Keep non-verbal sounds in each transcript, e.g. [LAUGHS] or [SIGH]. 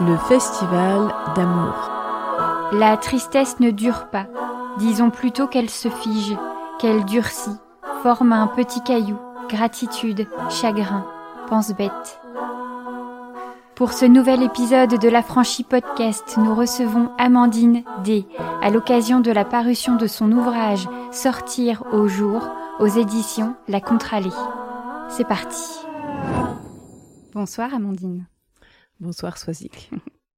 le festival d'amour. La tristesse ne dure pas, disons plutôt qu'elle se fige, qu'elle durcit, forme un petit caillou, gratitude, chagrin, pense bête. Pour ce nouvel épisode de la Franchie Podcast, nous recevons Amandine D. à l'occasion de la parution de son ouvrage Sortir au jour aux éditions La Contralée. C'est parti. Bonsoir Amandine. Bonsoir Soisic.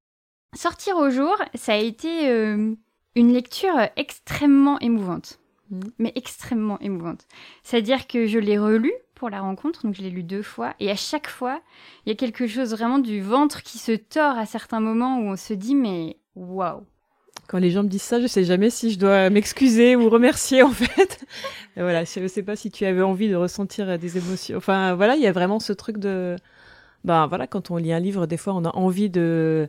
[LAUGHS] Sortir au jour, ça a été euh, une lecture extrêmement émouvante. Mm. Mais extrêmement émouvante. C'est-à-dire que je l'ai relu pour la rencontre, donc je l'ai lu deux fois, et à chaque fois, il y a quelque chose vraiment du ventre qui se tord à certains moments où on se dit mais waouh. Quand les gens me disent ça, je sais jamais si je dois m'excuser ou remercier en fait. [LAUGHS] Et voilà, je ne sais pas si tu avais envie de ressentir des émotions. Enfin voilà, il y a vraiment ce truc de ben voilà, quand on lit un livre, des fois on a envie de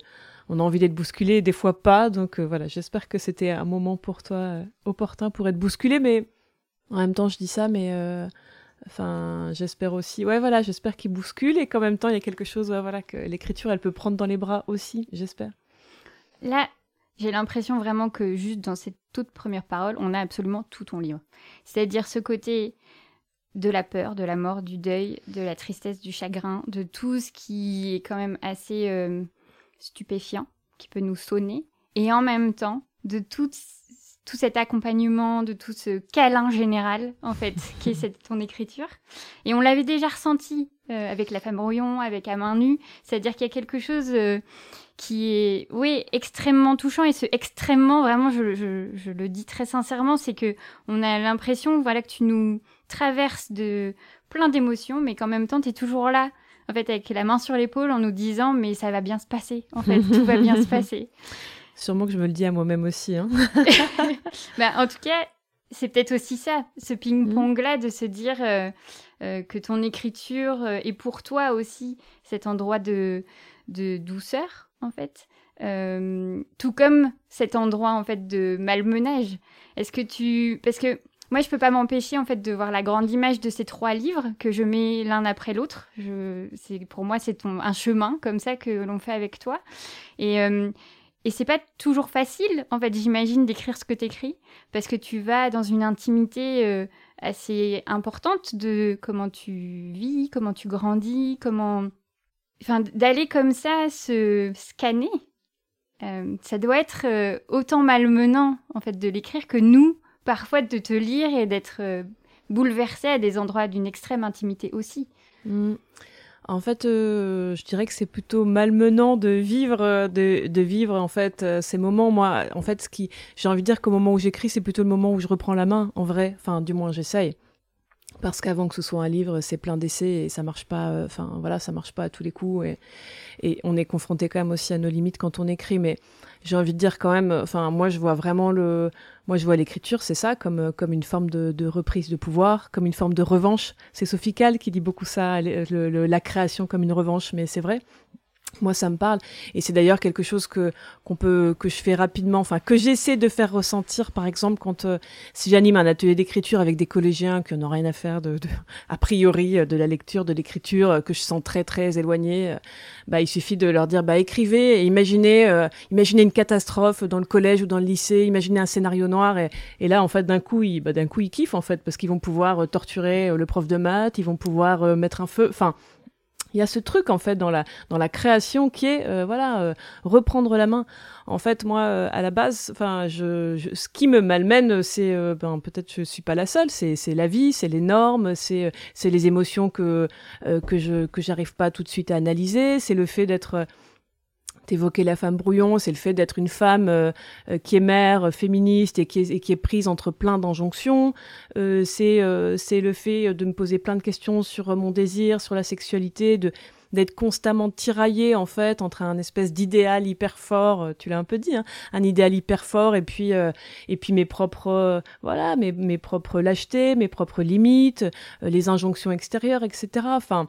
on a envie d'être bousculé, des fois pas. Donc euh, voilà, j'espère que c'était un moment pour toi euh, opportun pour être bousculé, mais en même temps je dis ça, mais euh, enfin j'espère aussi, ouais voilà, j'espère qu'il bouscule et qu'en même temps il y a quelque chose, voilà, que l'écriture elle peut prendre dans les bras aussi, j'espère. Là, j'ai l'impression vraiment que juste dans cette toute première parole, on a absolument tout ton livre. C'est-à-dire ce côté de la peur, de la mort, du deuil, de la tristesse, du chagrin, de tout ce qui est quand même assez euh, stupéfiant, qui peut nous sonner, et en même temps de tout, tout cet accompagnement, de tout ce câlin général, en fait, [LAUGHS] qui est cette, ton écriture. Et on l'avait déjà ressenti euh, avec La femme brouillon, avec À main nue, c'est-à-dire qu'il y a quelque chose euh, qui est, oui, extrêmement touchant, et ce extrêmement, vraiment, je, je, je le dis très sincèrement, c'est que on a l'impression, voilà, que tu nous traverses de plein d'émotions, mais qu'en même temps, tu es toujours là, en fait, avec la main sur l'épaule, en nous disant, mais ça va bien se passer, en fait, tout va bien se [LAUGHS] passer. Sûrement que je me le dis à moi-même aussi. Hein. [LAUGHS] [LAUGHS] bah, en tout cas, c'est peut-être aussi ça, ce ping-pong-là, de se dire euh, euh, que ton écriture euh, est pour toi aussi cet endroit de, de douceur, en fait. Euh, tout comme cet endroit, en fait, de malmenage. Est-ce que tu... Parce que moi, je peux pas m'empêcher en fait de voir la grande image de ces trois livres que je mets l'un après l'autre. Je, c'est pour moi, c'est un chemin comme ça que l'on fait avec toi. Et euh, et c'est pas toujours facile, en fait, j'imagine, d'écrire ce que t'écris, parce que tu vas dans une intimité euh, assez importante de comment tu vis, comment tu grandis, comment, enfin, d'aller comme ça se scanner. Euh, ça doit être euh, autant malmenant, en fait, de l'écrire que nous, parfois de te lire et d'être euh, bouleversé à des endroits d'une extrême intimité aussi. Mm. En fait, euh, je dirais que c'est plutôt malmenant de vivre, de, de vivre en fait ces moments. Moi, en fait, ce qui, j'ai envie de dire qu'au moment où j'écris, c'est plutôt le moment où je reprends la main, en vrai. Enfin, du moins, j'essaye. Parce qu'avant que ce soit un livre, c'est plein d'essais et ça marche pas. euh, Enfin, voilà, ça marche pas à tous les coups et, on est confronté quand même aussi à nos limites quand on écrit. Mais j'ai envie de dire quand même. Enfin, moi, je vois vraiment le. Moi, je vois l'écriture, c'est ça, comme euh, comme une forme de, reprise de pouvoir, comme une forme de revanche. C'est Sophie qui dit beaucoup ça, la création comme une revanche, mais c'est vrai. Moi, ça me parle, et c'est d'ailleurs quelque chose que qu'on peut que je fais rapidement, enfin que j'essaie de faire ressentir, par exemple, quand euh, si j'anime un atelier d'écriture avec des collégiens qui n'ont rien à faire de, de a priori euh, de la lecture, de l'écriture, euh, que je sens très très éloignés, euh, bah il suffit de leur dire bah écrivez, et imaginez imaginez une catastrophe dans le collège ou dans le lycée, imaginez un scénario noir, et, là en fait d'un coup ils bah, d'un coup ils kiffent en fait parce qu'ils vont pouvoir torturer le prof de maths, ils vont pouvoir mettre un feu, enfin il y a ce truc en fait dans la dans la création qui est euh, voilà euh, reprendre la main. En fait moi euh, à la base enfin je, je- ce qui me malmène c'est euh, ben peut-être je suis pas la seule c'est la vie c'est les normes c'est euh, c'est les émotions que euh, que je que j'arrive pas tout de suite à analyser c'est le fait d'être T'évoquais la femme brouillon, c'est le fait d'être une femme euh, euh, qui est mère, euh, féministe et qui est, et qui est prise entre plein d'injonctions. Euh, c'est euh, c'est le fait de me poser plein de questions sur euh, mon désir, sur la sexualité, de d'être constamment tiraillée en fait entre un espèce d'idéal hyper fort, tu l'as un peu dit, hein, un idéal hyper fort et puis et puis mes propres voilà mes mes propres lâchetés, mes propres limites, les injonctions extérieures, etc. Enfin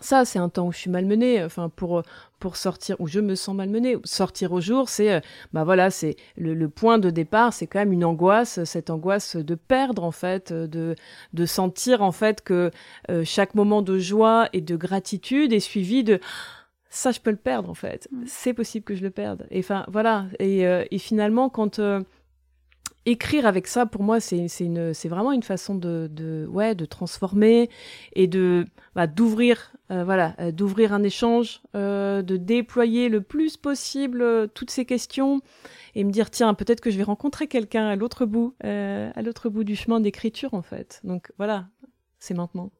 ça, c'est un temps où je suis malmenée. Enfin, pour pour sortir, où je me sens malmenée. Sortir au jour, c'est, euh, bah voilà, c'est le, le point de départ, c'est quand même une angoisse, cette angoisse de perdre en fait, euh, de de sentir en fait que euh, chaque moment de joie et de gratitude est suivi de ça je peux le perdre en fait. Mm. C'est possible que je le perde. Et enfin voilà. Et, euh, et finalement quand euh, écrire avec ça pour moi c'est vraiment une façon de, de transformer et de bah, d'ouvrir euh, voilà d'ouvrir un échange de déployer le plus possible toutes ces questions et me dire tiens peut-être que je vais rencontrer quelqu'un à l'autre bout à l'autre bout du chemin d'écriture en fait. Donc voilà c'est maintenant.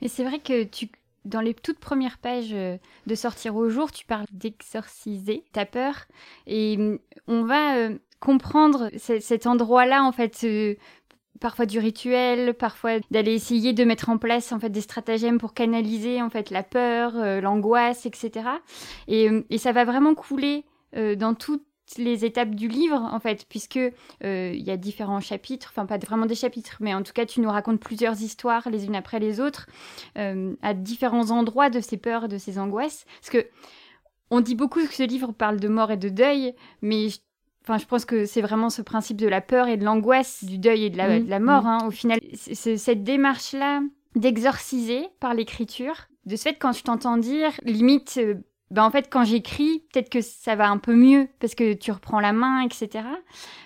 Mais c'est vrai que tu dans les toutes premières pages euh, de Sortir au jour, tu parles d'exorciser. Ta peur. Et mm, on va euh, comprendre cet endroit-là, en fait, parfois du rituel, parfois d'aller essayer de mettre en place en fait des stratagèmes pour canaliser en fait la peur, euh, l'angoisse, etc. Et, ça va vraiment couler dans tout les étapes du livre, en fait, puisque euh, il y a différents chapitres, enfin pas vraiment des chapitres, mais en tout cas tu nous racontes plusieurs histoires les unes après les autres, euh, à différents endroits de ces peurs, de ces angoisses. Parce que on dit beaucoup que ce livre parle de mort et de deuil, mais je, enfin, je pense que c'est vraiment ce principe de la peur et de l'angoisse, du deuil et de la, mmh. mort. Mmh. Hein. Au final, c'est cette démarche-là d'exorciser par l'écriture. De ce fait, quand je t'entends dire, limite, bah, en fait, quand j'écris, peut-être que ça va un peu mieux parce que tu reprends la main, etc.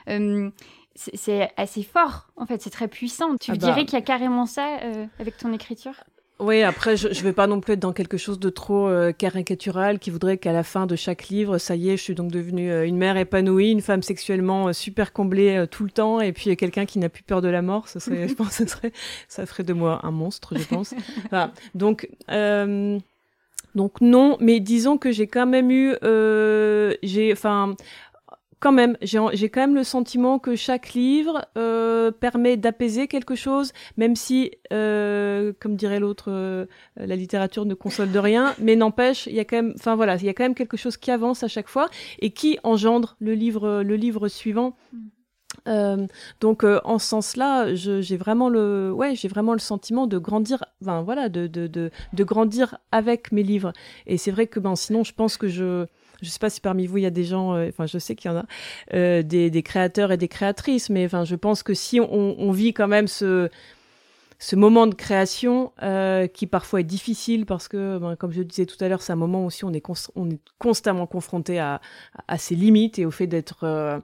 Euh, c'est assez fort, en fait, c'est très puissant. Tu ah bah. dirais qu'il y a carrément ça euh, avec ton écriture? Oui, après, je, je vais pas non plus être dans quelque chose de trop euh, caricatural qui voudrait qu'à la fin de chaque livre, ça y est, je suis donc devenue une mère épanouie, une femme sexuellement super comblée tout le temps, et puis quelqu'un qui n'a plus peur de la mort. Ça serait, [LAUGHS] je pense, ça serait, ça ferait de moi un monstre, je pense. [LAUGHS] Voilà. Donc, donc non, mais disons que j'ai quand même eu, euh, j'ai, enfin, quand même, j'ai quand même le sentiment que chaque livre euh, permet d'apaiser quelque chose, même si, euh, comme dirait l'autre, euh, la littérature ne console de rien, mais n'empêche, il y a quand même, enfin voilà, il y a quand même quelque chose qui avance à chaque fois et qui engendre le livre, le livre suivant. Mm. Euh, donc euh, en ce sens-là, j'ai vraiment le, ouais, j'ai vraiment le sentiment de grandir, enfin voilà, de, de, de, de grandir avec mes livres. Et c'est vrai que ben sinon, je pense que je, je sais pas si parmi vous il y a des gens, euh, enfin je sais qu'il y en a, euh, des, des, créateurs et des créatrices, mais enfin je pense que si on, on vit quand même ce ce moment de création euh, qui parfois est difficile parce que, ben, comme je disais tout à l'heure, c'est un moment aussi où on est, on est constamment confronté à, à, ses limites et au fait d'être euh,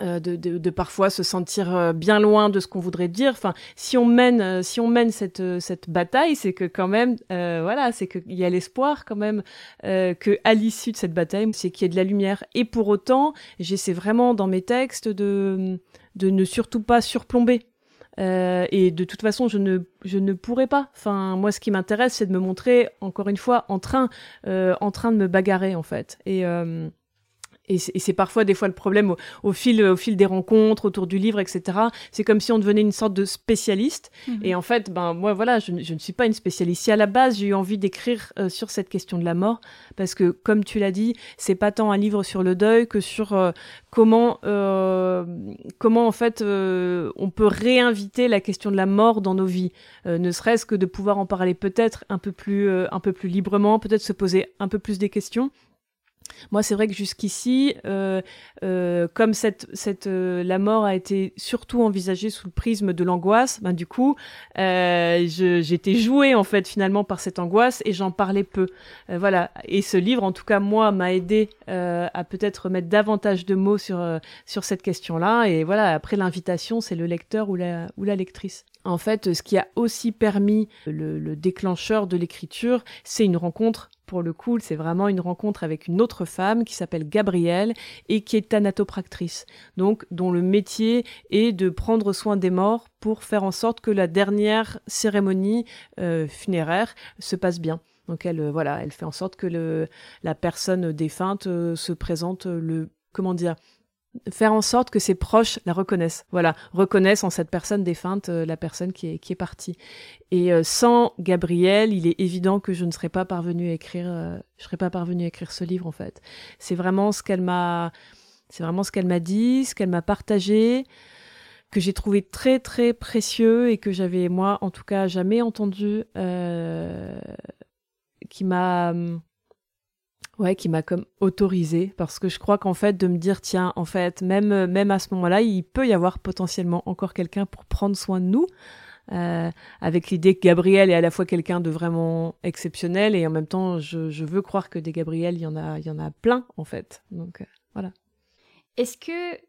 de, de, de, parfois se sentir euh, bien loin de ce qu'on voudrait dire. Enfin, si on mène, euh, si on mène cette, cette bataille, c'est que quand même, voilà, c'est qu'il y a l'espoir quand même que à l'issue de cette bataille, c'est qu'il y ait de la lumière. Et pour autant, j'essaie vraiment dans mes textes de, de ne surtout pas surplomber. et de toute façon, je ne, je ne pourrais pas. Enfin, moi, ce qui m'intéresse, c'est de me montrer encore une fois en train, en train de me bagarrer en fait. Et et c'est parfois des fois le problème au, fil, au fil des rencontres, autour du livre, etc. C'est comme si on devenait une sorte de spécialiste. Mhm. Et en fait, ben moi voilà, je, ne suis pas une spécialiste. Si à la base j'ai eu envie d'écrire euh, sur cette question de la mort, parce que comme tu l'as dit, c'est pas tant un livre sur le deuil que sur euh, comment euh, comment en fait on peut réinviter la question de la mort dans nos vies, ne serait-ce que de pouvoir en parler peut-être un peu plus un peu plus librement, peut-être se poser un peu plus des questions. Moi, c'est vrai que jusqu'ici, euh, euh, comme euh, la mort a été surtout envisagée sous le prisme de l'angoisse, ben du coup, j'étais jouée en fait finalement par cette angoisse et j'en parlais peu. Voilà. Et ce livre, en tout cas moi, m'a aidé à peut-être mettre davantage de mots sur sur cette question-là. Et voilà. Après l'invitation, c'est le lecteur ou la ou la lectrice. En fait, ce qui a aussi permis le, le déclencheur de l'écriture, c'est une rencontre pour le coup, c'est vraiment une rencontre avec une autre femme qui s'appelle Gabrielle et qui est thanatopractrice. Donc, dont le métier est de prendre soin des morts pour faire en sorte que la dernière cérémonie euh, funéraire se passe bien. Donc elle, euh, voilà, elle fait en sorte que la personne défunte euh, se présente le, comment dire, faire en sorte que ses proches la reconnaissent. Voilà, reconnaissent en cette personne défunte euh, la personne qui est, qui est partie. Et euh, sans Gabriel, il est évident que je ne serais pas parvenue à écrire, euh, je serais pas parvenue à écrire ce livre en fait. C'est vraiment ce qu'elle m'a, c'est vraiment ce qu'elle m'a dit, ce qu'elle m'a partagé, que j'ai trouvé très très précieux et que j'avais moi en tout cas jamais entendu, qui m'a Ouais, qui m'a comme autorisé parce que je crois qu'en fait de me dire tiens en fait même même à ce moment-là il peut y avoir potentiellement encore quelqu'un pour prendre soin de nous avec l'idée que Gabriel est à la fois quelqu'un de vraiment exceptionnel et en même temps, je, je, veux croire que des Gabriel, il y en a, il y en a plein en fait. Donc voilà. Est-ce que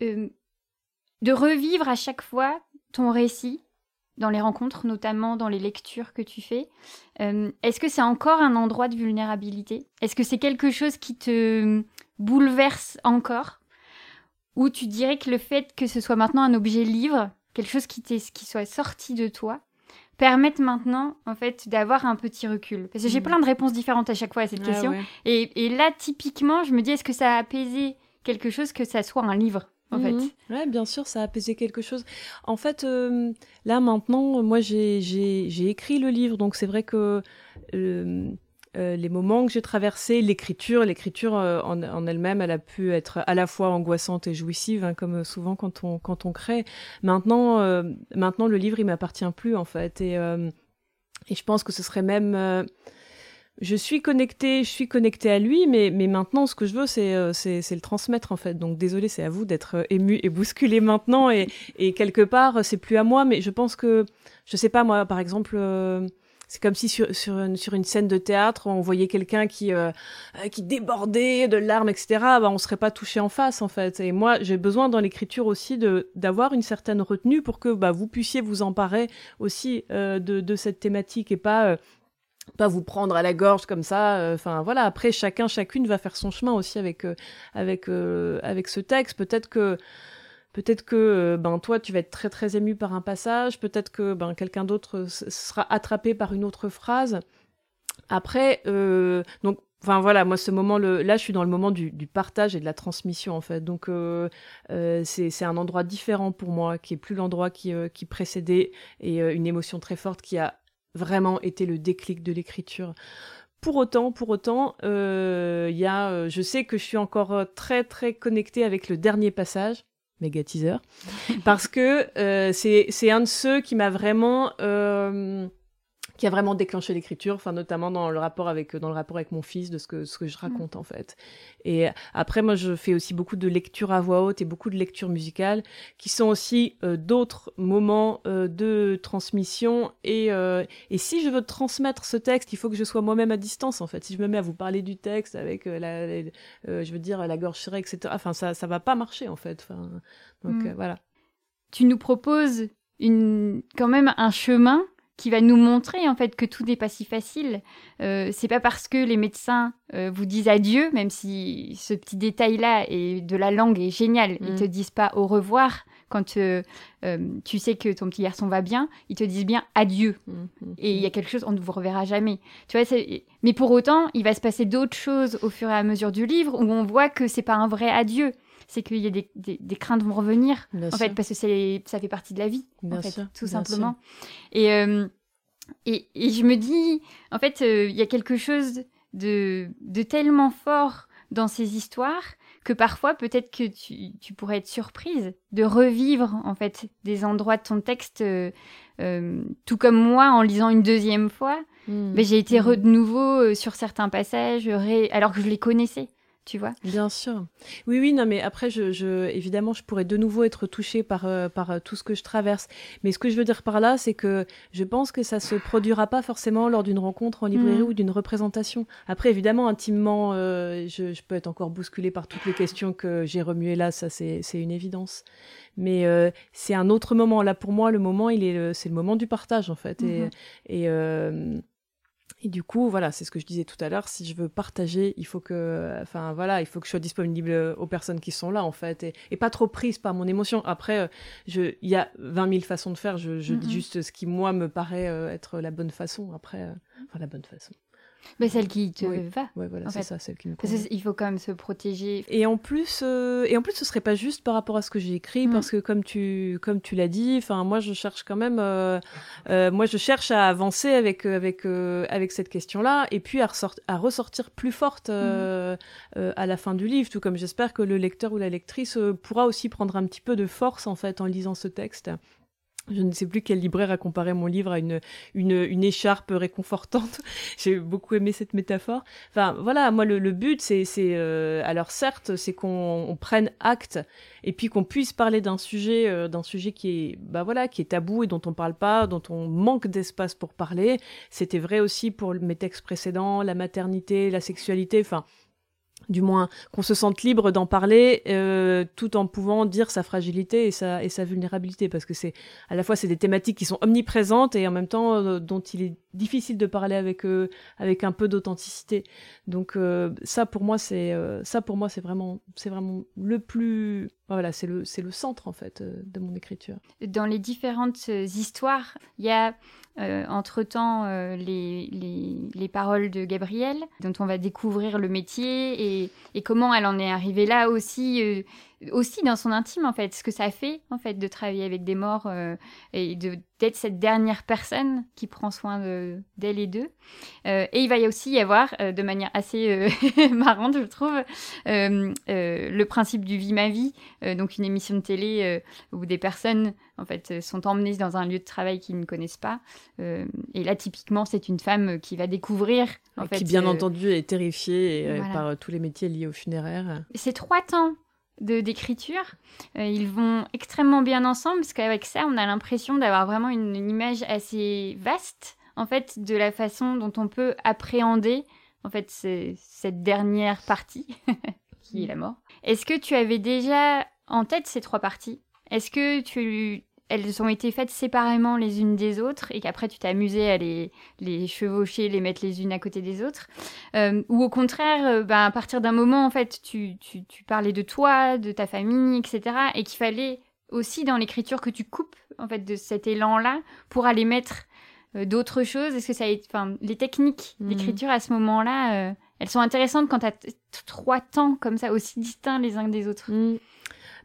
de revivre à chaque fois ton récit, dans les rencontres, notamment dans les lectures que tu fais. Euh, est-ce que c'est encore un endroit de vulnérabilité? Est-ce que c'est quelque chose qui te bouleverse encore? Ou tu dirais que le fait que ce soit maintenant un objet livre, quelque chose qui, qui soit sorti de toi, permette maintenant en fait d'avoir un petit recul? Parce que j'ai mmh. plein de réponses différentes à chaque fois à cette question. Et, et, là, typiquement, je me dis, est-ce que ça a apaisé quelque chose que ça soit un livre? En fait. Mhm. Ouais, bien sûr, ça a apaisé quelque chose. En fait, euh, là maintenant, moi j'ai écrit le livre, donc c'est vrai que euh, euh, les moments que j'ai traversés, l'écriture, l'écriture en, elle-même, elle a pu être à la fois angoissante et jouissive, hein, comme souvent quand on crée. Maintenant, maintenant le livre il m'appartient plus en fait, et je pense que ce serait même je suis connectée, je suis connectée à lui, mais, mais maintenant, ce que je veux, c'est, euh, c'est, le transmettre, en fait. Donc, désolé, c'est à vous d'être euh, ému et bousculé maintenant. Et, et quelque part, c'est plus à moi, mais je pense que, je sais pas, moi, par exemple, euh, c'est comme si sur, sur, une, sur une scène de théâtre, on voyait quelqu'un qui, qui débordait de larmes, etc. Bah, on serait pas touché en face, en fait. Et moi, j'ai besoin dans l'écriture aussi de, d'avoir une certaine retenue pour que bah, vous puissiez vous emparer aussi de, de cette thématique et pas pas vous prendre à la gorge comme ça. Euh, enfin voilà. Après, chacun, chacune va faire son chemin aussi avec euh, euh, ce texte. Peut-être que peut-être que ben toi tu vas être très très ému par un passage. Peut-être que ben quelqu'un d'autre sera attrapé par une autre phrase. Après, donc Enfin voilà, moi ce moment, là je suis dans le moment du, partage et de la transmission en fait. Donc c'est un endroit différent pour moi, qui est plus l'endroit qui précédait et une émotion très forte qui a vraiment été le déclic de l'écriture. Pour autant, pour autant, euh, euh, je sais que je suis encore euh, très très connectée avec le dernier passage, méga teaser, parce que c'est un de ceux qui m'a vraiment qui a vraiment déclenché l'écriture, enfin notamment dans le rapport avec dans le rapport avec mon fils de ce que ce que je mm. raconte en fait. Et après moi je fais aussi beaucoup de lectures à voix haute et beaucoup de lectures musicales qui sont aussi euh, d'autres moments euh, de transmission et euh, et si je veux transmettre ce texte, il faut que je sois moi-même à distance en fait. Si je me mets à vous parler du texte avec la, je veux dire la gorge serrée etc. Enfin ça ça va pas marcher en fait. Enfin donc mm. voilà. Tu nous proposes une quand même un chemin qui va nous montrer en fait que tout n'est pas si facile. Euh, c'est pas parce que les médecins euh, vous disent adieu, même si ce petit détail-là et de la langue est génial, ils mm. te disent pas au revoir quand euh, tu sais que ton petit garçon va bien, ils te disent bien adieu. Mm, mm, et il y a quelque chose, on ne vous reverra jamais. Tu vois, mais pour autant, il va se passer d'autres choses au fur et à mesure du livre où on voit que c'est pas un vrai adieu c'est qu'il y a des, des, craintes vont revenir, en fait, parce que ça fait partie de la vie, en fait, tout simplement. Et, euh, et, et, je me dis, en fait, euh, il y a quelque chose de, de tellement fort dans ces histoires que parfois, peut-être que tu, tu, pourrais être surprise de revivre, en fait, des endroits de ton texte, euh, tout comme moi, en lisant une deuxième fois. Hmm. Ben, j'ai été hmm. de nouveau sur certains passages, alors que je les connaissais tu vois. Bien sûr. Oui, oui, non, mais après, je, je évidemment, je pourrais de nouveau être touchée par, euh, par euh, tout ce que je traverse. Mais ce que je veux dire par là, c'est que je pense que ça se produira pas forcément lors d'une rencontre en librairie mm. ou d'une représentation. Après, évidemment, intimement, euh, je, je, peux être encore bousculée par toutes les questions que j'ai remuées là, ça c'est une évidence. Mais c'est un autre moment. Là, pour moi, le moment, il est, c'est le moment du partage en fait. Et, mm-hmm. et et du coup, voilà, c'est ce que je disais tout à l'heure. Si je veux partager, il faut que, enfin voilà, il faut que je sois disponible aux personnes qui sont là en fait, et, pas trop prise par mon émotion. Après, euh, je, il y a 20 000 façons de faire. Je, je dis juste ce qui moi me paraît euh, être la bonne façon. Après, euh, enfin la bonne façon. Mais celle qui te va. Ouais, voilà, c'est ça, celle qui me Il faut quand même se protéger. Et en plus, euh, et en plus, ce serait pas juste par rapport à ce que j'ai écrit, mm. parce que comme tu, comme tu l'as dit, enfin, moi, je cherche quand même, euh, euh, moi, je cherche à avancer avec, avec, avec cette question-là, et puis à, à ressortir plus forte mm. à la fin du livre, tout comme j'espère que le lecteur ou la lectrice pourra aussi prendre un petit peu de force en fait en lisant ce texte je ne sais plus quel libraire a comparé mon livre à une, une, une écharpe réconfortante. [LAUGHS] J'ai beaucoup aimé cette métaphore. Enfin, voilà, moi, le, le but, c'est, c'est euh, alors certes, c'est qu'on prenne acte et puis qu'on puisse parler d'un sujet, euh, d'un sujet qui est, bah voilà, qui est tabou et dont on parle pas, dont on manque d'espace pour parler. C'était vrai aussi pour mes textes précédents, la maternité, la sexualité. Enfin, du moins qu'on se sente libre d'en parler euh, tout en pouvant dire sa fragilité et sa, et sa vulnérabilité. Parce que c'est à la fois c'est des thématiques qui sont omniprésentes et en même temps euh, dont il est difficile de parler avec eux avec un peu d'authenticité. Donc euh, ça pour moi c'est ça pour moi c'est vraiment c'est vraiment le plus voilà c'est le c'est le centre en fait de mon écriture. Dans les différentes histoires il y a euh, entre-temps, euh, les, les, paroles de Gabrielle, dont on va découvrir le métier et, et comment elle en est arrivée là aussi, euh, aussi dans son intime en fait, ce que ça fait en fait de travailler avec des morts euh, et d'être cette dernière personne qui prend soin d'elle et d'eux. Euh, et il va y aussi y avoir, euh, de manière assez [LAUGHS] marrante je trouve, le principe du vie ma vie, donc une émission de télé où des personnes en fait sont emmenées dans un lieu de travail qu'ils ne connaissent pas. et là typiquement c'est une femme qui va découvrir en qui bien entendu est terrifiée par tous les métiers liés au funéraire. C'est trois temps d'écriture. Euh, ils vont extrêmement bien ensemble parce qu'avec ça, on a l'impression d'avoir vraiment une, image assez vaste en fait de la façon dont on peut appréhender en fait cette dernière partie [LAUGHS] qui est la mort. Est-ce que tu avais déjà en tête ces trois parties? Est-ce que tu elles ont été faites séparément les unes des autres et qu'après tu t'es amusé à les, les chevaucher, les mettre les unes à côté des autres. Euh, ou au contraire, euh, bah, à partir d'un moment, en fait, tu, tu, tu, parlais de toi, de ta famille, etc. Et qu'il fallait aussi dans l'écriture que tu coupes en fait de cet élan-là pour aller mettre euh, d'autres choses. Est-ce que ça, enfin, les techniques mmh. d'écriture à ce moment-là, elles sont intéressantes quand tu as trois temps comme ça aussi distincts les uns des autres? Mmh.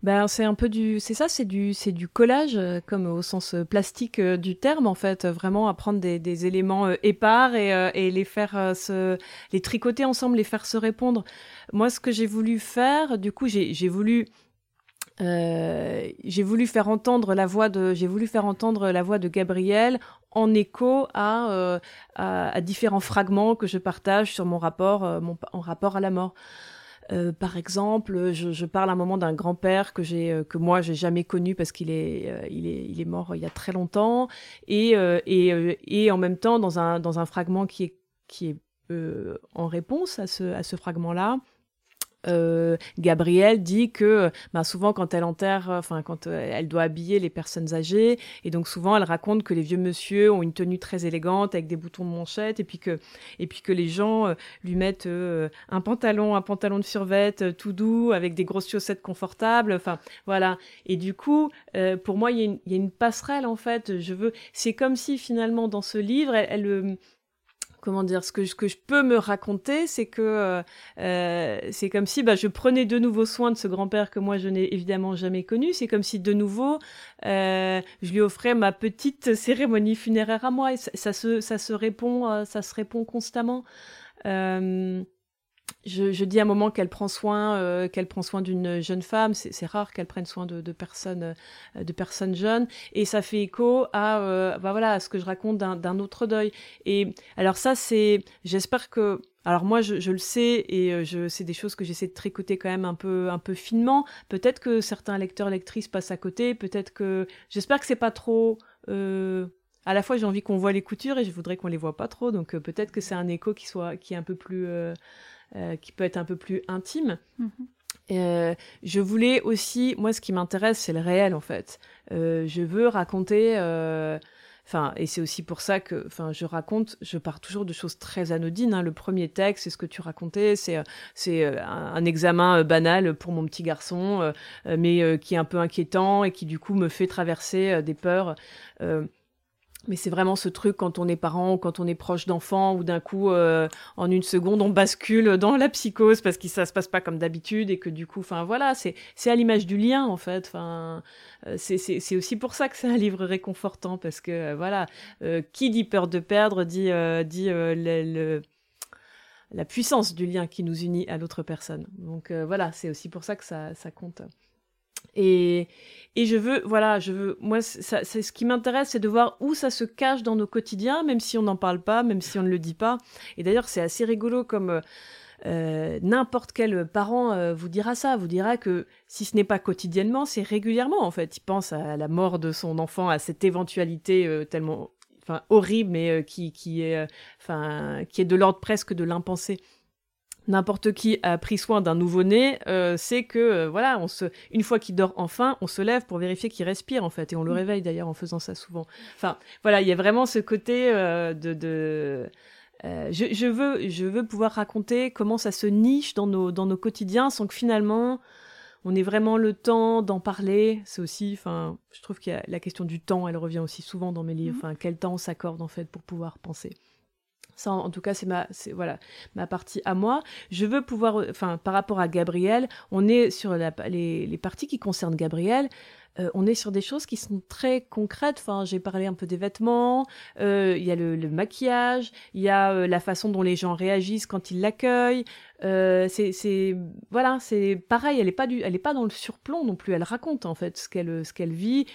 Ben, c'est un peu du, c'est ça, c'est du, c'est du collage, euh, comme au sens euh, plastique euh, du terme, en fait, vraiment apprendre des, des éléments épars et, et les faire se, les tricoter ensemble, les faire se répondre. Moi, ce que j'ai voulu faire, du coup, j'ai, j'ai voulu, euh, j'ai voulu faire entendre la voix de, j'ai voulu faire entendre la voix de Gabriel en écho à, à, à, différents fragments que je partage sur mon rapport, mon, en rapport à la mort. Euh, par exemple, je, je, parle à un moment d'un grand-père que j'ai, euh, que moi j'ai jamais connu parce qu'il est, euh, il est, il est mort il y a très longtemps, et et, et en même temps dans un dans un fragment qui est qui est en réponse à ce à ce fragment-là, euh, Gabrielle dit que bah, souvent quand elle enterre, enfin quand euh, elle doit habiller les personnes âgées, et donc souvent elle raconte que les vieux monsieur ont une tenue très élégante avec des boutons de manchette, et puis que et puis que les gens euh, lui mettent un pantalon, un pantalon de survette tout doux avec des grosses chaussettes confortables, enfin voilà. Et du coup, pour moi il y, y, a une passerelle en fait. Je veux, c'est comme si finalement dans ce livre, elle, elle comment dire, ce que, je peux me raconter, c'est que euh, euh, c'est comme si bah, je prenais de nouveau soin de ce grand-père que moi je n'ai évidemment jamais connu. C'est comme si de nouveau euh, je lui offrais ma petite cérémonie funéraire à moi. Et ça, se, ça se répond, ça se répond constamment. Je, je, dis à un moment qu'elle prend soin, euh, qu'elle prend soin d'une jeune femme. C'est rare qu'elle prenne soin de, de, personnes, euh, de personnes jeunes, et ça fait écho à, euh, bah voilà, à ce que je raconte d'un autre deuil. Et alors ça, c'est, j'espère que, alors moi, je, je, le sais, et je, c'est des choses que j'essaie de tricoter quand même un peu, un peu finement. Peut-être que certains lecteurs, lectrices passent à côté. Peut-être que, j'espère que c'est pas trop. à la fois, j'ai envie qu'on voit les coutures et je voudrais qu'on les voit pas trop. Donc peut-être que c'est un écho qui soit, qui est un peu plus euh, qui peut être un peu plus intime. Mhm. Euh, je voulais aussi, moi, ce qui m'intéresse, c'est le réel en fait. Euh, je veux raconter. Euh, enfin, et c'est aussi pour ça que, enfin, je raconte. Je pars toujours de choses très anodines. Hein. Le premier texte, c'est ce que tu racontais. C'est, c'est un, un, examen banal pour mon petit garçon, mais qui est un peu inquiétant et qui du coup me fait traverser des peurs. Mais c'est vraiment ce truc quand on est parent ou quand on est proche d'enfants ou d'un coup, euh, en une seconde, on bascule dans la psychose parce que ça se passe pas comme d'habitude et que du coup, enfin voilà, c'est c'est à l'image du lien en fait. Enfin, euh, c'est c'est aussi pour ça que c'est un livre réconfortant parce que euh, voilà, euh, qui dit peur de perdre dit dit le, le la puissance du lien qui nous unit à l'autre personne. Donc voilà, c'est aussi pour ça que ça, ça compte. Et, je veux, voilà, je veux, moi, c'est ce qui m'intéresse, c'est de voir où ça se cache dans nos quotidiens, même si on n'en parle pas, même si on ne le dit pas. Et d'ailleurs, c'est assez rigolo comme euh, euh, n'importe quel parent euh, vous dira ça, vous dira que si ce n'est pas quotidiennement, c'est régulièrement en fait. Il pense à la mort de son enfant, à cette éventualité tellement, horrible, mais qui, est, qui est de l'ordre presque de l'impensé n'importe qui a pris soin d'un nouveau-né, euh, c'est que euh, voilà, on se, une fois qu'il dort enfin, on se lève pour vérifier qu'il respire en fait, et on le mm. réveille d'ailleurs en faisant ça souvent. Enfin, voilà, il y a vraiment ce côté euh, de, de je, je, veux, je veux pouvoir raconter comment ça se niche dans nos, dans nos quotidiens sans que finalement on ait vraiment le temps d'en parler. C'est aussi, enfin, je trouve que la question du temps, elle revient aussi souvent dans mes livres. Mm. Enfin, quel temps on s'accorde en fait pour pouvoir penser. Ça, en tout cas, c'est ma, voilà, ma partie à moi. Je veux pouvoir, enfin, par rapport à Gabriel, on est sur les, les, parties qui concernent Gabriel. Euh, on est sur des choses qui sont très concrètes. Enfin, j'ai parlé un peu des vêtements. Euh, il y a le, maquillage. Il y a euh, la façon dont les gens réagissent quand ils l'accueillent. c'est, voilà, c'est pareil. Elle est pas du, elle est pas dans le surplomb non plus. Elle raconte en fait ce qu'elle, ce qu'elle vit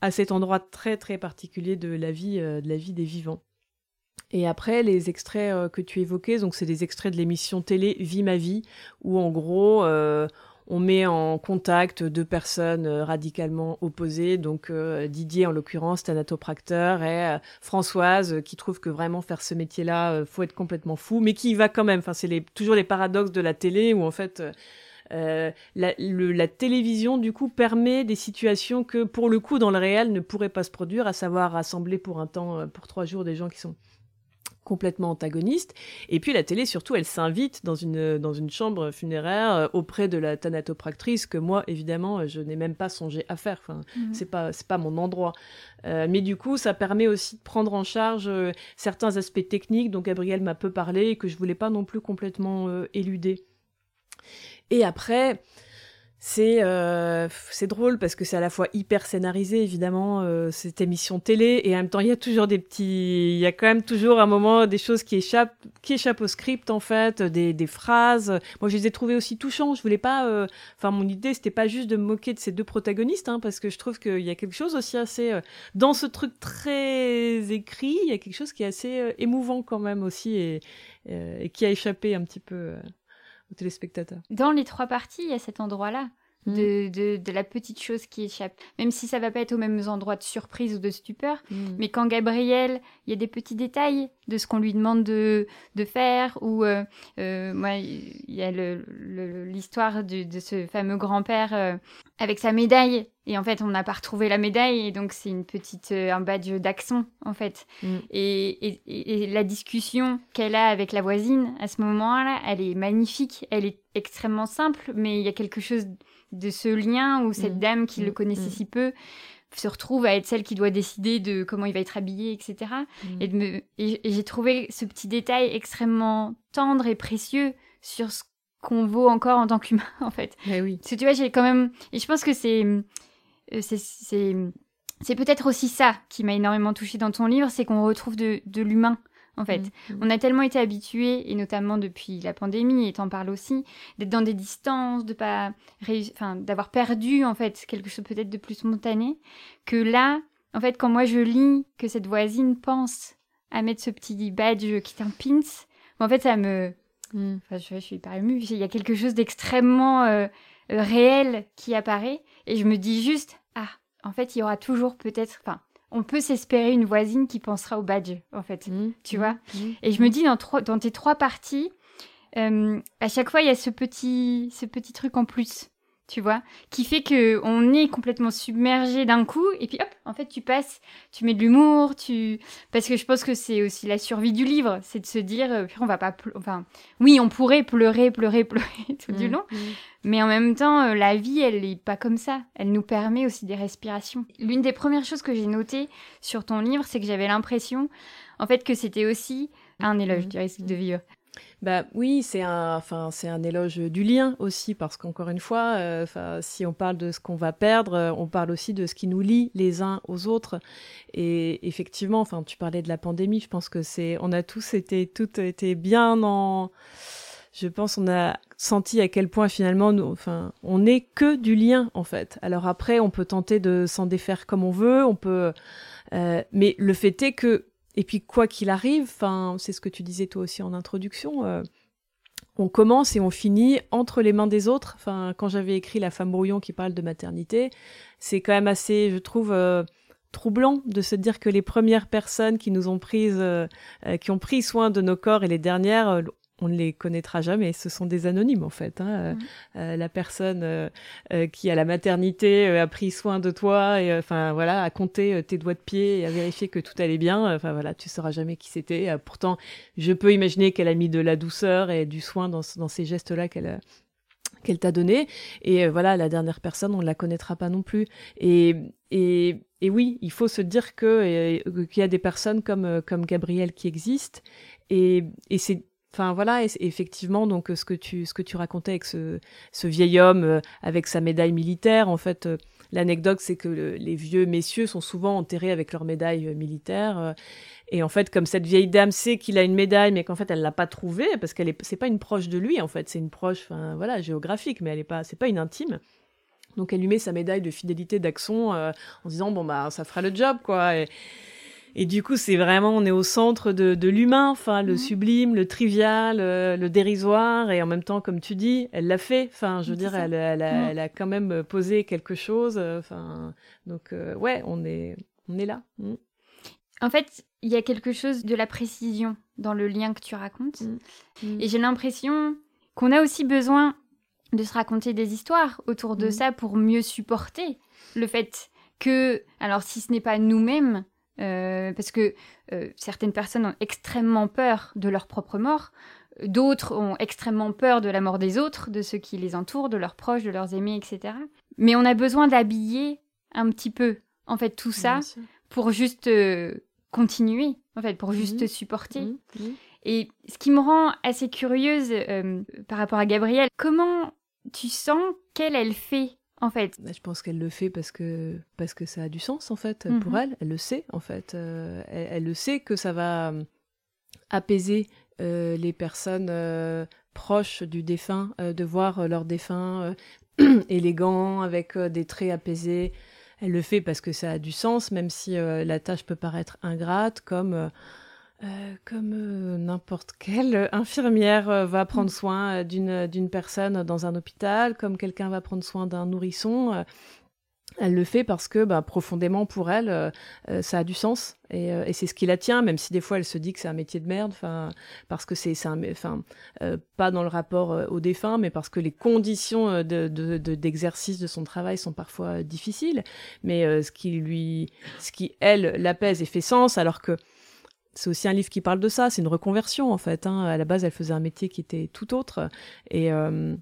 à cet endroit très très particulier de la vie, de la vie des vivants. Et après, les extraits euh, que tu évoquais, donc c'est des extraits de l'émission télé Vie ma vie, où en gros, euh, on met en contact deux personnes euh, radicalement opposées. Donc Didier, en l'occurrence, thanatopracteur, et Françoise, qui trouve que vraiment faire ce métier-là, faut être complètement fou, mais qui y va quand même. Enfin, c'est les, toujours les paradoxes de la télé, où en fait... la, la, télévision, du coup, permet des situations que, pour le coup, dans le réel, ne pourraient pas se produire, à savoir rassembler pour un temps, pour trois jours, des gens qui sont complètement antagoniste. Et puis la télé, surtout, elle s'invite dans une, dans une chambre funéraire euh, auprès de la thanatopractrice que moi, évidemment, je n'ai même pas songé à faire. Enfin, mhm. c'est pas, c'est pas mon endroit. Euh, mais du coup, ça permet aussi de prendre en charge euh, certains aspects techniques dont Gabriel m'a peu parlé et que je voulais pas non plus complètement éluder. Et après, c'est euh, c'est drôle parce que c'est à la fois hyper scénarisé évidemment euh, cette émission télé et en même temps il y a toujours des petits il y a quand même toujours un moment des choses qui échappent qui échappent au script en fait des, des phrases. Moi je les ai trouvées aussi touchantes. Je voulais pas euh, enfin mon idée c'était pas juste de me moquer de ces deux protagonistes hein, parce que je trouve qu'il y a quelque chose aussi assez euh, dans ce truc très écrit il y a quelque chose qui est assez euh, émouvant quand même aussi et, et qui a échappé un petit peu Dans les trois parties, il y a cet endroit-là. Mm. De, de, la petite chose qui échappe. Même si ça va pas être aux mêmes endroits de surprise ou de stupeur, mm. mais quand Gabriel, il y a des petits détails de ce qu'on lui demande de, de faire, ou euh, euh, moi, il y a l'histoire de, de, ce fameux grand-père euh, avec sa médaille, et en fait, on n'a pas retrouvé la médaille, et donc c'est une petite, un badge d'accent, en fait. Mm. Et, et, et, la discussion qu'elle a avec la voisine à ce moment-là, elle est magnifique, elle est extrêmement simple, mais il y a quelque chose de ce lien où cette mm. dame qui le mm. connaissait mm. si peu se retrouve à être celle qui doit décider de comment il va être habillé, etc. Et, de et, j'ai trouvé ce petit détail extrêmement tendre et précieux sur ce qu'on vaut encore en tant qu'humain, [LAUGHS] en fait. Mais oui. Parce que tu vois, j'ai quand même... Et je pense que c'est... Euh, c'est, c'est, peut-être aussi ça qui m'a énormément touchée dans ton livre, c'est qu'on retrouve de, de l'humain en fait. Mm, mm. On a tellement été habitués, et notamment depuis la pandémie, et t'en parles aussi, d'être dans des distances, de pas enfin, d'avoir perdu, en fait, quelque chose peut-être de plus spontané, que là, en fait, quand moi je lis que cette voisine pense à mettre ce petit badge qui est un pins, en fait, ça me... Mm. Enfin, je, suis hyper émue. Il y a quelque chose d'extrêmement euh, euh, réel qui apparaît, et je me dis juste, ah, en fait, il y aura toujours peut-être... Enfin, on peut s'espérer une voisine qui pensera au badge, en fait. Mmh, tu vois mmh, mmh. Et je me dis, dans, dans tes trois parties, euh, à chaque fois, il y a ce petit, ce petit truc en plus tu vois, qui fait que on est complètement submergé d'un coup et puis hop, en fait tu passes, tu mets de l'humour, tu parce que je pense que c'est aussi la survie du livre, c'est de se dire euh, on va pas enfin oui, on pourrait pleurer, pleurer, [LAUGHS] pleurer tout du mmh, long, mmh. mais en même temps euh, la vie elle est pas comme ça, elle nous permet aussi des respirations. L'une des premières choses que j'ai notées sur ton livre, c'est que j'avais l'impression en fait que c'était aussi un éloge mmh, du risque de vivre. Bah oui, c'est un, enfin c'est un éloge du lien aussi parce qu'encore une fois, euh, si on parle de ce qu'on va perdre, euh, on parle aussi de ce qui nous lie les uns aux autres. Et effectivement, enfin tu parlais de la pandémie, je pense que c'est, on a tous été, toutes été bien en je pense on a senti à quel point finalement, nous, enfin, on n'est que du lien en fait. Alors après, on peut tenter de s'en défaire comme on veut, on peut, euh, mais le fait est que, et puis quoi qu'il arrive, c'est ce que tu disais toi aussi en introduction. Euh, on commence et on finit entre les mains des autres. Enfin, quand j'avais écrit La femme brouillon qui parle de maternité, c'est quand même assez, je trouve, euh, troublant de se dire que les premières personnes qui nous ont prises, qui ont pris soin de nos corps et les dernières on ne les connaîtra jamais. Ce sont des anonymes en fait. Hein. Euh, mmh. euh, la personne euh, qui à la maternité a pris soin de toi et enfin voilà a compté tes doigts de pied et a vérifié que tout allait bien. Enfin voilà, tu sauras jamais qui c'était. pourtant, je peux imaginer qu'elle a mis de la douceur et du soin dans, ces gestes-là qu'elle qu'elle t'a donné. Et voilà, la dernière personne, on ne la connaîtra pas non plus. Et, et, et oui, il faut se dire que qu'il y a des personnes comme, comme Gabrielle qui existent. Et, et c'est Enfin voilà, effectivement, donc ce que tu ce que tu racontais avec ce, vieil homme euh, avec sa médaille militaire, en fait, euh, l'anecdote c'est que les vieux messieurs sont souvent enterrés avec leur médaille euh, militaire. et en fait, comme cette vieille dame sait qu'il a une médaille, mais qu'en fait elle l'a pas trouvée parce qu'elle est c'est pas une proche de lui en fait, c'est une proche, voilà, géographique, mais elle est pas c'est pas une intime. Donc elle lui met sa médaille de fidélité d'Axon en disant bon bah ça fera le job quoi. Et, et du coup, c'est vraiment, on est au centre de, l'humain, enfin, le mhm. sublime, le trivial, euh, le, dérisoire, et en même temps, comme tu dis, elle l'a fait. Enfin, je veux dire, elle, mhm. elle, a, quand même posé quelque chose. Euh, enfin, donc, euh, ouais, on est, on est là. Mm. En fait, il y a quelque chose de la précision dans le lien que tu racontes. Mm. Mm. Et j'ai l'impression qu'on a aussi besoin de se raconter des histoires autour de ça pour mieux supporter le fait que, alors si ce n'est pas nous-mêmes, euh, parce que euh, certaines personnes ont extrêmement peur de leur propre mort, d'autres ont extrêmement peur de la mort des autres, de ceux qui les entourent, de leurs proches, de leurs aimés, etc. Mais on a besoin d'habiller un petit peu, en fait, tout ça pour juste euh, continuer, en fait, pour juste mhm. supporter. Mhm. Mhm. Et ce qui me rend assez curieuse par rapport à Gabrielle, comment tu sens qu'elle, elle fait en fait. Bah, je pense qu'elle le fait parce que, parce que ça a du sens, en fait, pour mhm. elle. Elle le sait, en fait. Euh, elle, le sait que ça va euh, apaiser euh, les personnes proches du défunt, de voir leur défunt [CLEARS THROAT] élégant, avec des traits apaisés. Elle le fait parce que ça a du sens, même si la tâche peut paraître ingrate, comme euh, comme euh, n'importe quelle infirmière euh, va prendre soin d'une personne dans un hôpital, comme quelqu'un va prendre soin d'un nourrisson, elle le fait parce que bah, profondément pour elle, ça a du sens et, c'est ce qui la tient, même si des fois elle se dit que c'est un métier de merde, parce que c'est enfin pas dans le rapport au défunt, mais parce que les conditions d'exercice de, de, son travail sont parfois difficiles. Mais ce qui lui, ce qui elle l'apaise et fait sens, alors que c'est aussi un livre qui parle de ça. C'est une reconversion en fait. Hein. À la base, elle faisait un métier qui était tout autre. Et, euh,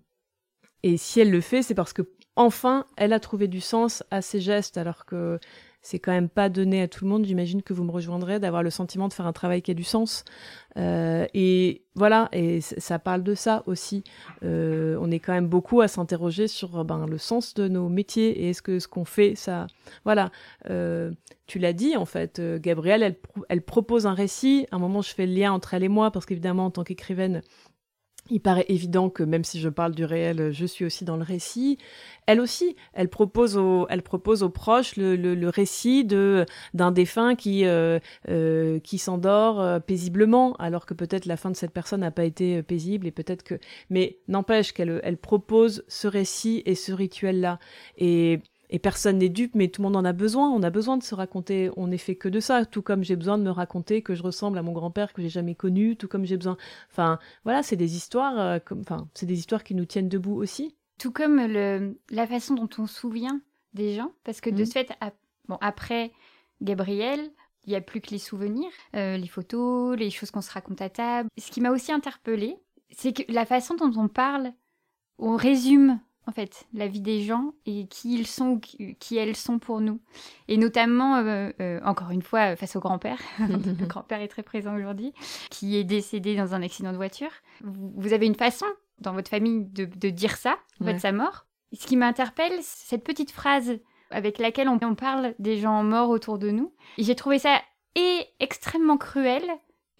et si elle le fait, c'est parce que enfin, elle a trouvé du sens à ses gestes, alors que c'est quand même pas donné à tout le monde. J'imagine que vous me rejoindrez d'avoir le sentiment de faire un travail qui a du sens. Euh, et voilà, et ça parle de ça aussi. Euh, on est quand même beaucoup à s'interroger sur ben, le sens de nos métiers et est-ce que ce qu'on fait, ça, voilà. Euh, tu l'as dit en fait, Gabrielle, elle, elle propose un récit. À un moment, je fais le lien entre elle et moi parce qu'évidemment, en tant qu'écrivaine, il paraît évident que même si je parle du réel, je suis aussi dans le récit. Elle aussi, elle propose aux, elle propose aux proches le, le, récit de d'un défunt qui euh, euh, qui s'endort euh, paisiblement, alors que peut-être la fin de cette personne n'a pas été paisible et peut-être que, mais n'empêche qu'elle elle propose ce récit et ce rituel là et et personne n'est dupe, mais tout le monde en a besoin. On a besoin de se raconter. On n'est fait que de ça. Tout comme j'ai besoin de me raconter que je ressemble à mon grand-père que j'ai jamais connu. Tout comme j'ai besoin. Enfin, voilà, c'est des histoires. Euh, comme... Enfin, c'est des histoires qui nous tiennent debout aussi. Tout comme le... la façon dont on se souvient des gens, parce que de mmh. ce fait, bon, après Gabriel, il n'y a plus que les souvenirs, euh, les photos, les choses qu'on se raconte à table. Ce qui m'a aussi interpellée, c'est que la façon dont on parle, on résume en fait, la vie des gens et qui ils sont, qui, elles sont pour nous. Et notamment, euh, euh, encore une fois, face au grand-père, [LAUGHS] le [LAUGHS] grand-père est très présent aujourd'hui, qui est décédé dans un accident de voiture. Vous, avez une façon dans votre famille de, dire ça, en fait, sa mort. Ce qui m'interpelle, cette petite phrase avec laquelle on, parle des gens morts autour de nous. J'ai trouvé ça et extrêmement cruel.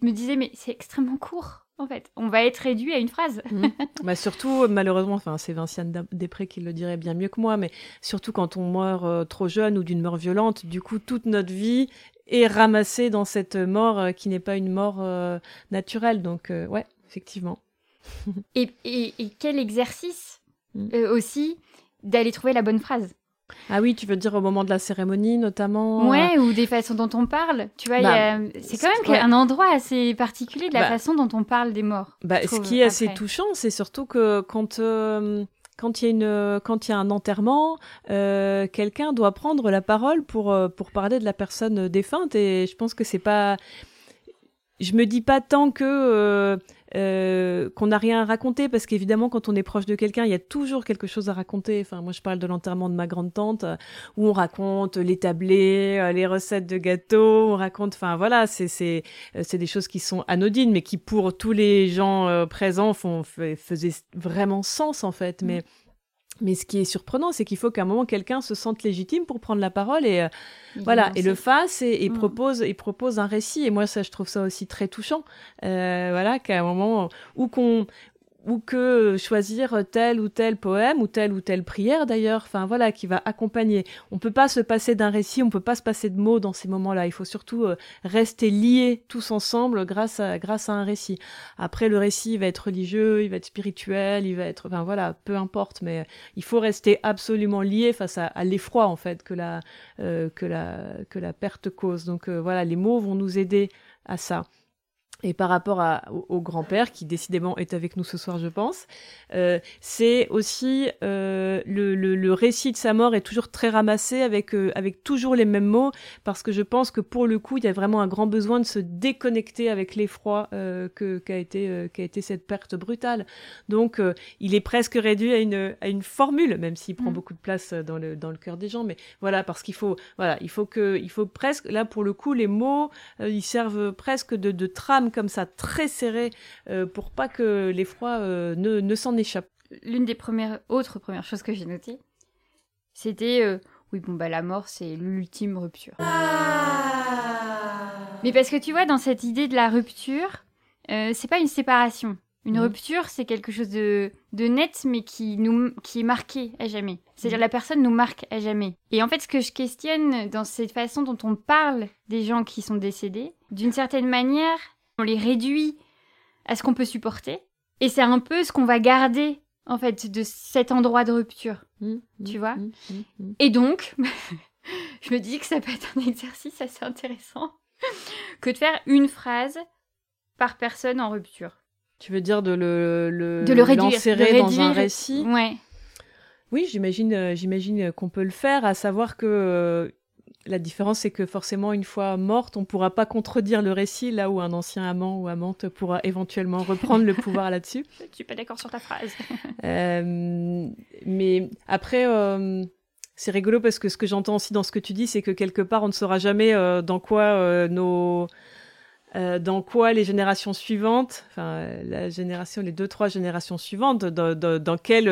Je me disais, mais c'est extrêmement court en fait. On va être réduit à une phrase. Mmh. [LAUGHS] bah surtout, malheureusement, enfin, c'est Vinciane Després qui le dirait bien mieux que moi, mais surtout quand on meurt euh, trop jeune ou d'une mort violente, du coup, toute notre vie est ramassée dans cette mort euh, qui n'est pas une mort euh, naturelle. Donc, ouais, effectivement. [LAUGHS] et, et, quel exercice mmh. aussi d'aller trouver la bonne phrase? Ah oui, tu veux dire au moment de la cérémonie notamment Ouais, ou des façons dont on parle. Tu vois, bah, c'est quand même un endroit assez particulier de la bah. façon dont on parle des morts. Bah, ce qui est assez touchant, c'est surtout que quand euh, quand il y a une quand il y a un enterrement, euh, quelqu'un doit prendre la parole pour euh, pour parler de la personne défunte et je pense que c'est pas je me dis pas tant que euh, qu'on n'a rien à raconter parce qu'évidemment quand on est proche de quelqu'un il y a toujours quelque chose à raconter. Enfin moi je parle de l'enterrement de ma grande tante euh, où on raconte les tablés euh, les recettes de gâteaux on raconte enfin voilà c'est c'est c'est des choses qui sont anodines mais qui pour tous les gens présents font faisaient vraiment sens en fait. Mais mais ce qui est surprenant, c'est qu'il faut qu'à un moment quelqu'un se sente légitime pour prendre la parole et euh, voilà et le fasse et, mm. propose et propose un récit. Et moi, ça, je trouve ça aussi très touchant. Euh, voilà qu'à un moment où qu'on ou que choisir tel ou tel poème ou telle ou telle prière d'ailleurs, enfin voilà, qui va accompagner. On peut pas se passer d'un récit, on peut pas se passer de mots dans ces moments-là. Il faut surtout euh, rester liés tous ensemble grâce à grâce à un récit. Après le récit va être religieux, il va être spirituel, il va être, enfin voilà, peu importe, mais il faut rester absolument lié face à, l'effroi en fait que la euh, que la que la perte cause. Donc euh, voilà, les mots vont nous aider à ça. Et par rapport à, au, grand-père, qui décidément est avec nous ce soir, je pense, euh, c'est aussi euh, le, le, le, récit de sa mort est toujours très ramassé avec, euh, avec toujours les mêmes mots, parce que je pense que pour le coup, il y a vraiment un grand besoin de se déconnecter avec l'effroi que qu'a été, qu'a été cette perte brutale. Donc, il est presque réduit à une, à une formule, même s'il prend mm. beaucoup de place dans le, dans le cœur des gens. Mais voilà, parce qu'il faut, voilà, il faut que, il faut presque, là pour le coup, les mots, ils servent presque de, de trame comme ça, très serré, euh, pour pas que l'effroi euh, ne, ne s'en échappe. L'une des premières, autres premières choses que j'ai notées, c'était euh, oui, bon, bah la mort, c'est l'ultime rupture. Mais parce que tu vois, dans cette idée de la rupture, c'est pas une séparation. Une mmh. rupture, c'est quelque chose de, de, net, mais qui, nous, qui est marqué à jamais. C'est-à-dire mmh. la personne nous marque à jamais. Et en fait, ce que je questionne dans cette façon dont on parle des gens qui sont décédés, d'une certaine manière, on les réduit à ce qu'on peut supporter. Et c'est un peu ce qu'on va garder, en fait, de cet endroit de rupture. Mmh, mmh, tu vois mmh, Et donc, [LAUGHS] je me dis que ça peut être un exercice assez intéressant [LAUGHS] que de faire une phrase par personne en rupture. Tu veux dire de le, le, de le réduire, dans un récit? Ouais. Oui, j'imagine, euh, j'imagine qu'on peut le faire, à savoir que euh, la différence, c'est que forcément, une fois morte, on ne pourra pas contredire le récit, là où un ancien amant ou amante pourra éventuellement reprendre le pouvoir là-dessus. [LAUGHS] Je suis pas d'accord sur ta phrase. [LAUGHS] Euh, mais après, euh, c'est rigolo parce que ce que j'entends aussi dans ce que tu dis, c'est que quelque part, on ne saura jamais euh, dans quoi nos dans quoi les générations suivantes, enfin la génération, les deux trois générations suivantes, dans, dans, dans quel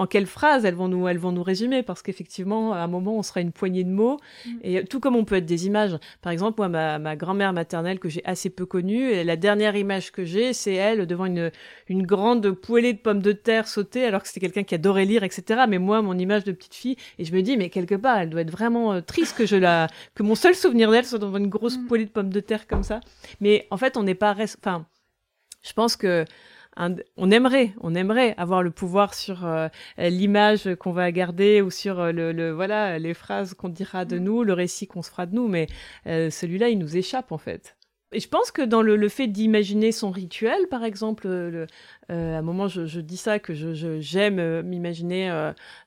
en quelles phrases elles vont nous, elles vont nous résumer, parce qu'effectivement, à un moment, on sera une poignée de mots, mm. et tout comme on peut être des images. Par exemple, moi, ma, ma grand-mère maternelle que j'ai assez peu connue, et la dernière image que j'ai, c'est elle devant une, une grande poêlée de pommes de terre sautées, alors que c'était quelqu'un qui adorait lire, etc. Mais moi, mon image de petite fille, et je me dis, mais quelque part, elle doit être vraiment euh, triste que je la, que mon seul souvenir d'elle soit devant une grosse mm. poêlée de pommes de terre comme ça. Mais en fait, on n'est pas, enfin, je pense que on aimerait, on aimerait avoir le pouvoir sur euh, l'image qu'on va garder ou sur euh, le, voilà les phrases qu'on dira de mm. nous, le récit qu'on se fera de nous, mais euh, celui-là, il nous échappe en fait. Et je pense que dans le, fait d'imaginer son rituel, par exemple, à un moment, je, dis ça que je, j'aime m'imaginer,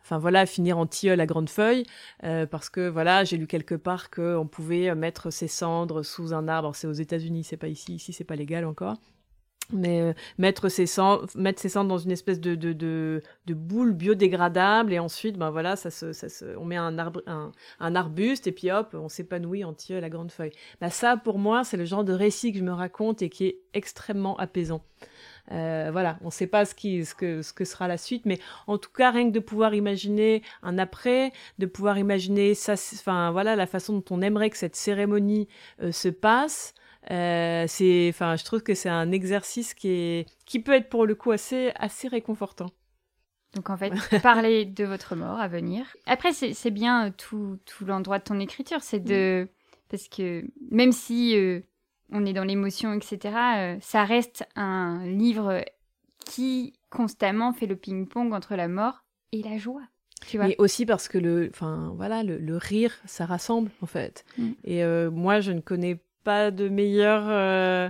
enfin voilà, finir en tilleul à grande feuille, parce que voilà, j'ai lu quelque part qu'on pouvait mettre ses cendres sous un arbre. C'est aux États-Unis, c'est pas ici. Ici, c'est pas légal encore mais euh, mettre ses cendres, mettre ses cendres dans une espèce de, de, de, boule biodégradable et ensuite ben voilà ça se, ça se, on met un, arbre, un, un arbuste et puis hop on s'épanouit en tire la grande feuille. Ben ça pour moi c'est le genre de récit que je me raconte et qui est extrêmement apaisant. Euh, voilà, on ne sait pas ce, qui, ce, que, ce que sera la suite, mais en tout cas, rien que de pouvoir imaginer un après, de pouvoir imaginer ça, enfin voilà, la façon dont on aimerait que cette cérémonie euh, se passe, Euh, c'est, enfin, je trouve que c'est un exercice qui est, qui peut être pour le coup assez, assez réconfortant. Donc en fait, [LAUGHS] parler de votre mort à venir. Après, c'est bien tout, tout l'endroit de ton écriture, c'est de, parce que même si euh, on est dans l'émotion, etc., euh, ça reste un livre qui constamment fait le ping-pong entre la mort et la joie. Tu vois. Mais aussi parce que le, enfin voilà, le, rire, ça rassemble en fait. Mm. Et euh, moi, je ne connais pas de meilleur euh,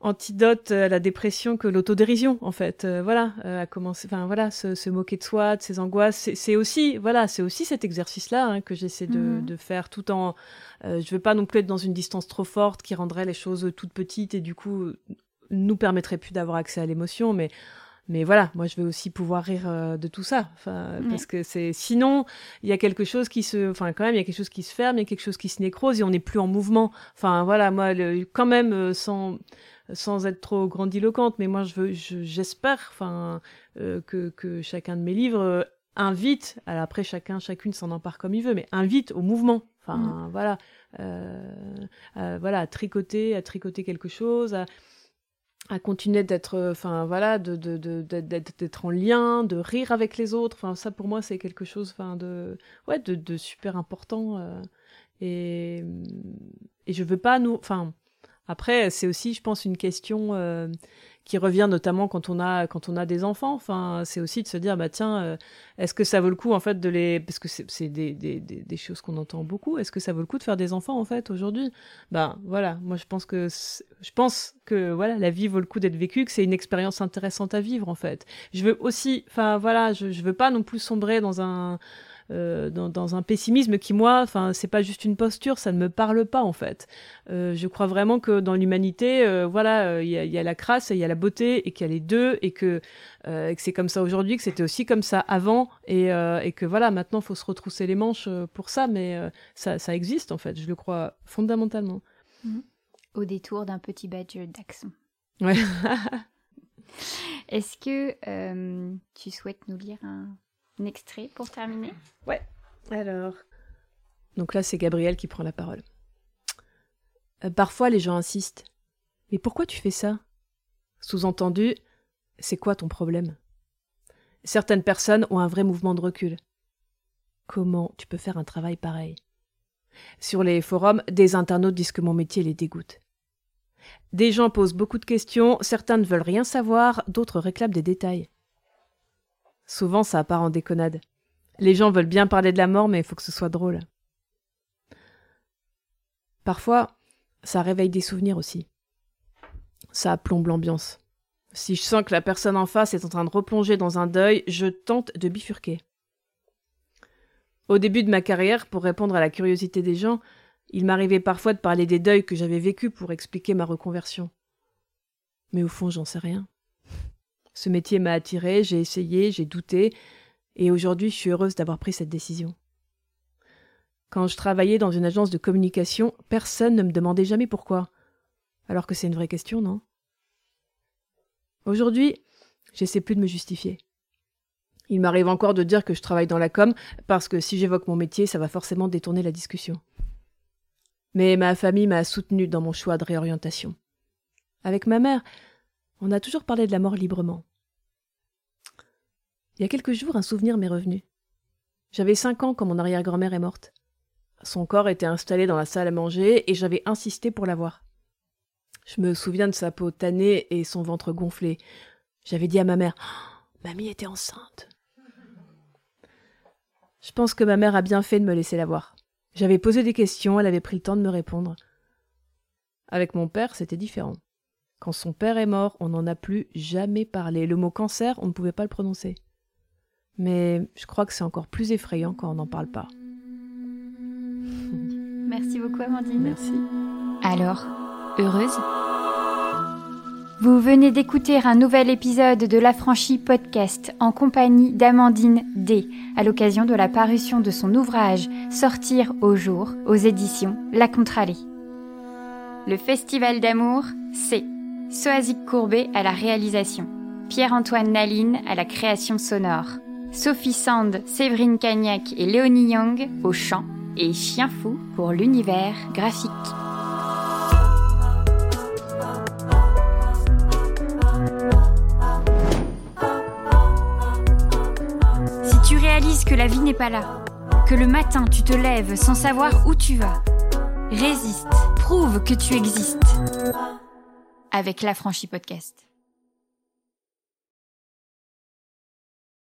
antidote à la dépression que l'autodérision en fait. Euh, voilà, à commencer, enfin voilà, se, moquer de soi, de ses angoisses, c'est aussi, voilà, c'est aussi cet exercice-là hein, que j'essaie de, mm. de, faire, tout en, je veux pas non plus être dans une distance trop forte qui rendrait les choses toutes petites et du coup nous permettrait plus d'avoir accès à l'émotion, mais mais voilà, moi je veux aussi pouvoir rire euh, de tout ça, enfin, parce que c'est sinon il y a quelque chose qui se, enfin quand même il y a quelque chose qui se ferme, il y a quelque chose qui se nécrose et on n'est plus en mouvement. Enfin voilà, moi quand même euh, sans sans être trop grandiloquente, mais moi je veux, j'espère, enfin euh, que, que chacun de mes livres invite, alors après chacun chacune s'en empare comme il veut, mais invite au mouvement. Enfin mm. voilà, voilà à tricoter, à tricoter quelque chose. À, à continuer d'être euh, enfin voilà de, d'être en lien de rire avec les autres. Enfin ça pour moi c'est quelque chose enfin de ouais de, super important euh, et et je veux pas nous enfin après c'est aussi je pense une question euh, qui revient notamment quand on a quand on a des enfants. Enfin, c'est aussi de se dire bah tiens, euh, est-ce que ça vaut le coup en fait de les parce que c'est des, des, des, choses qu'on entend beaucoup. Est-ce que ça vaut le coup de faire des enfants en fait aujourd'hui? Ben voilà, moi je pense que je pense que voilà la vie vaut le coup d'être vécue, que c'est une expérience intéressante à vivre en fait. Je veux aussi, enfin voilà, je je veux pas non plus sombrer dans un euh, dans, un pessimisme qui moi, enfin c'est pas juste une posture, ça ne me parle pas en fait. Euh, je crois vraiment que dans l'humanité, euh, voilà, il y, y, a la crasse, il y a la beauté et qu'il y a les deux et que, que c'est comme ça aujourd'hui, que c'était aussi comme ça avant et, et que voilà, maintenant faut se retrousser les manches pour ça, mais ça, ça, existe en fait, je le crois fondamentalement. Mhm. Au détour d'un petit badge d'accent. Ouais. [LAUGHS] Est-ce que tu souhaites nous lire un extrait pour terminer Ouais. Alors. Donc là, c'est Gabriel qui prend la parole. Euh, parfois, les gens insistent. Mais pourquoi tu fais ça? Sous-entendu, c'est quoi ton problème? Certaines personnes ont un vrai mouvement de recul. Comment tu peux faire un travail pareil? Sur les forums, des internautes disent que mon métier les dégoûte. Des gens posent beaucoup de questions, certains ne veulent rien savoir, d'autres réclament des détails. Souvent, ça part en déconnade. Les gens veulent bien parler de la mort, mais il faut que ce soit drôle. Parfois, ça réveille des souvenirs aussi. Ça plombe l'ambiance. Si je sens que la personne en face est en train de replonger dans un deuil, je tente de bifurquer. Au début de ma carrière, pour répondre à la curiosité des gens, il m'arrivait parfois de parler des deuils que j'avais vécus pour expliquer ma reconversion. Mais au fond, j'en sais rien. Ce métier m'a attiré, j'ai essayé, j'ai douté, et aujourd'hui je suis heureuse d'avoir pris cette décision. Quand je travaillais dans une agence de communication, personne ne me demandait jamais pourquoi. Alors que c'est une vraie question, non? Aujourd'hui, j'essaie plus de me justifier. Il m'arrive encore de dire que je travaille dans la com parce que si j'évoque mon métier, ça va forcément détourner la discussion. Mais ma famille m'a soutenue dans mon choix de réorientation. Avec ma mère, on a toujours parlé de la mort librement. Il y a quelques jours, un souvenir m'est revenu. J'avais cinq ans quand mon arrière-grand-mère est morte. Son corps était installé dans la salle à manger et j'avais insisté pour la voir. Je me souviens de sa peau tannée et son ventre gonflé. J'avais dit à ma mère Mamie était enceinte. Je pense que ma mère a bien fait de me laisser la voir. J'avais posé des questions, elle avait pris le temps de me répondre. Avec mon père, c'était différent. Quand son père est mort, on n'en a plus jamais parlé. Le mot cancer, on ne pouvait pas le prononcer. Mais je crois que c'est encore plus effrayant quand on n'en parle pas. Merci beaucoup Amandine. Merci. Alors, heureuse? Vous venez d'écouter un nouvel épisode de l'Affranchi Podcast en compagnie d'Amandine D, à l'occasion de la parution de son ouvrage Sortir au jour aux éditions La Contralée. Le Festival d'amour, c'est Soazic Courbet à la réalisation, Pierre-Antoine Naline à la création sonore, Sophie Sand, Séverine Cagnac et Léonie Young au chant et Chien Fou pour l'univers graphique. Si tu réalises que la vie n'est pas là, que le matin tu te lèves sans savoir où tu vas, résiste, prouve que tu existes avec l'Affranchi Podcast.